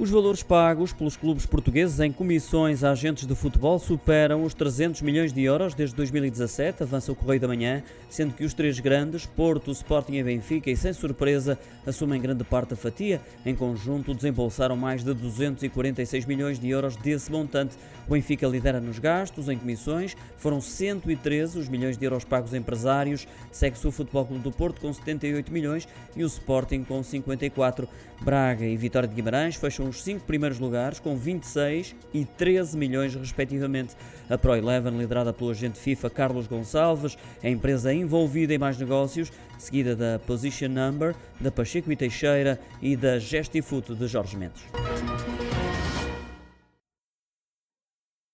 Os valores pagos pelos clubes portugueses em comissões a agentes de futebol superam os 300 milhões de euros desde 2017, avança o Correio da Manhã, sendo que os três grandes, Porto, Sporting e Benfica, e sem surpresa, assumem grande parte da fatia. Em conjunto, desembolsaram mais de 246 milhões de euros desse montante. O Benfica lidera nos gastos, em comissões, foram 113 os milhões de euros pagos a empresários, segue-se o Futebol Clube do Porto com 78 milhões e o Sporting com 54. Braga e Vitória de Guimarães fecham os cinco primeiros lugares com 26 e 13 milhões respectivamente. A Pro Eleven, liderada pelo agente FIFA Carlos Gonçalves, é a empresa envolvida em mais negócios, seguida da Position Number, da Pacheco e Teixeira e da Gestifoot de Jorge Mendes.